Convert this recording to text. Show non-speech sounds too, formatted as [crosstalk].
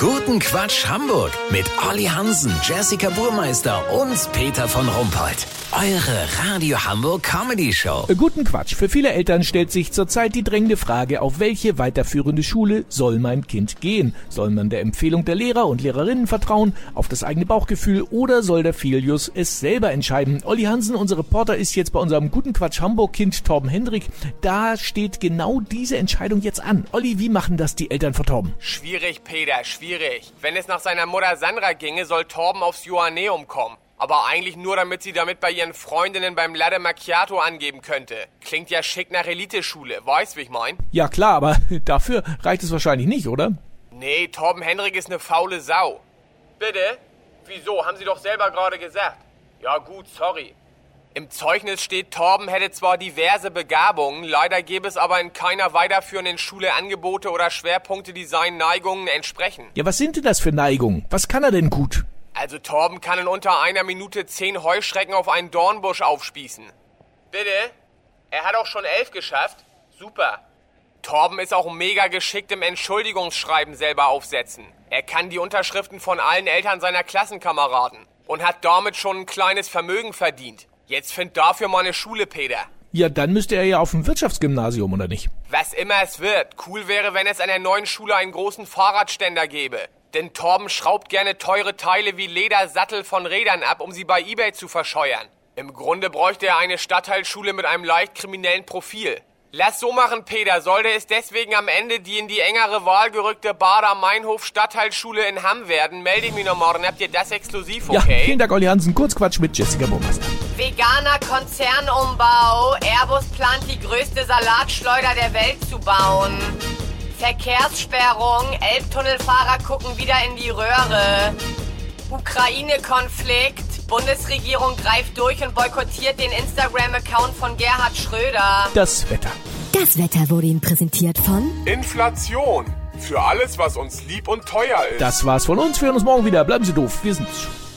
Guten Quatsch Hamburg mit Olli Hansen, Jessica Burmeister und Peter von Rumpold. Eure Radio Hamburg Comedy Show. Guten Quatsch. Für viele Eltern stellt sich zurzeit die drängende Frage, auf welche weiterführende Schule soll mein Kind gehen? Soll man der Empfehlung der Lehrer und Lehrerinnen vertrauen, auf das eigene Bauchgefühl oder soll der Filius es selber entscheiden? Olli Hansen, unser Reporter, ist jetzt bei unserem Guten Quatsch Hamburg Kind Torben Hendrik. Da steht genau diese Entscheidung jetzt an. Olli, wie machen das die Eltern von Torben? Schwierig, Peter, schwierig. Wenn es nach seiner Mutter Sandra ginge, soll Torben aufs Joanneum kommen. Aber eigentlich nur, damit sie damit bei ihren Freundinnen beim Latte Macchiato angeben könnte. Klingt ja schick nach Eliteschule, weißt wie ich mein? Ja klar, aber [laughs] dafür reicht es wahrscheinlich nicht, oder? Nee, Torben Henrik ist eine faule Sau. Bitte? Wieso? Haben Sie doch selber gerade gesagt. Ja gut, sorry. Im Zeugnis steht, Torben hätte zwar diverse Begabungen, leider gäbe es aber in keiner weiterführenden Schule Angebote oder Schwerpunkte, die seinen Neigungen entsprechen. Ja, was sind denn das für Neigungen? Was kann er denn gut? Also Torben kann in unter einer Minute zehn Heuschrecken auf einen Dornbusch aufspießen. Bitte? Er hat auch schon elf geschafft? Super. Torben ist auch mega geschickt im Entschuldigungsschreiben selber aufsetzen. Er kann die Unterschriften von allen Eltern seiner Klassenkameraden und hat damit schon ein kleines Vermögen verdient. Jetzt find dafür mal eine Schule, Peter. Ja, dann müsste er ja auf dem Wirtschaftsgymnasium, oder nicht? Was immer es wird. Cool wäre, wenn es an der neuen Schule einen großen Fahrradständer gäbe. Denn Torben schraubt gerne teure Teile wie Ledersattel von Rädern ab, um sie bei eBay zu verscheuern. Im Grunde bräuchte er eine Stadtteilschule mit einem leicht kriminellen Profil. Lass so machen, Peter. Sollte es deswegen am Ende die in die engere Wahl gerückte Bader Meinhof Stadtteilschule in Hamm werden, melde ich mich noch morgen. Habt ihr das exklusiv, okay? Ja, vielen Dank, Olli Hansen. Kurzquatsch mit Jessica Burmeister. Veganer Konzernumbau. Airbus plant die größte Salatschleuder der Welt zu bauen. Verkehrssperrung. Elbtunnelfahrer gucken wieder in die Röhre. Ukraine-Konflikt. Bundesregierung greift durch und boykottiert den Instagram-Account von Gerhard Schröder. Das Wetter. Das Wetter wurde Ihnen präsentiert von Inflation. Für alles, was uns lieb und teuer ist. Das war's von uns. Wir hören uns morgen wieder. Bleiben Sie doof. Wir sind's schon.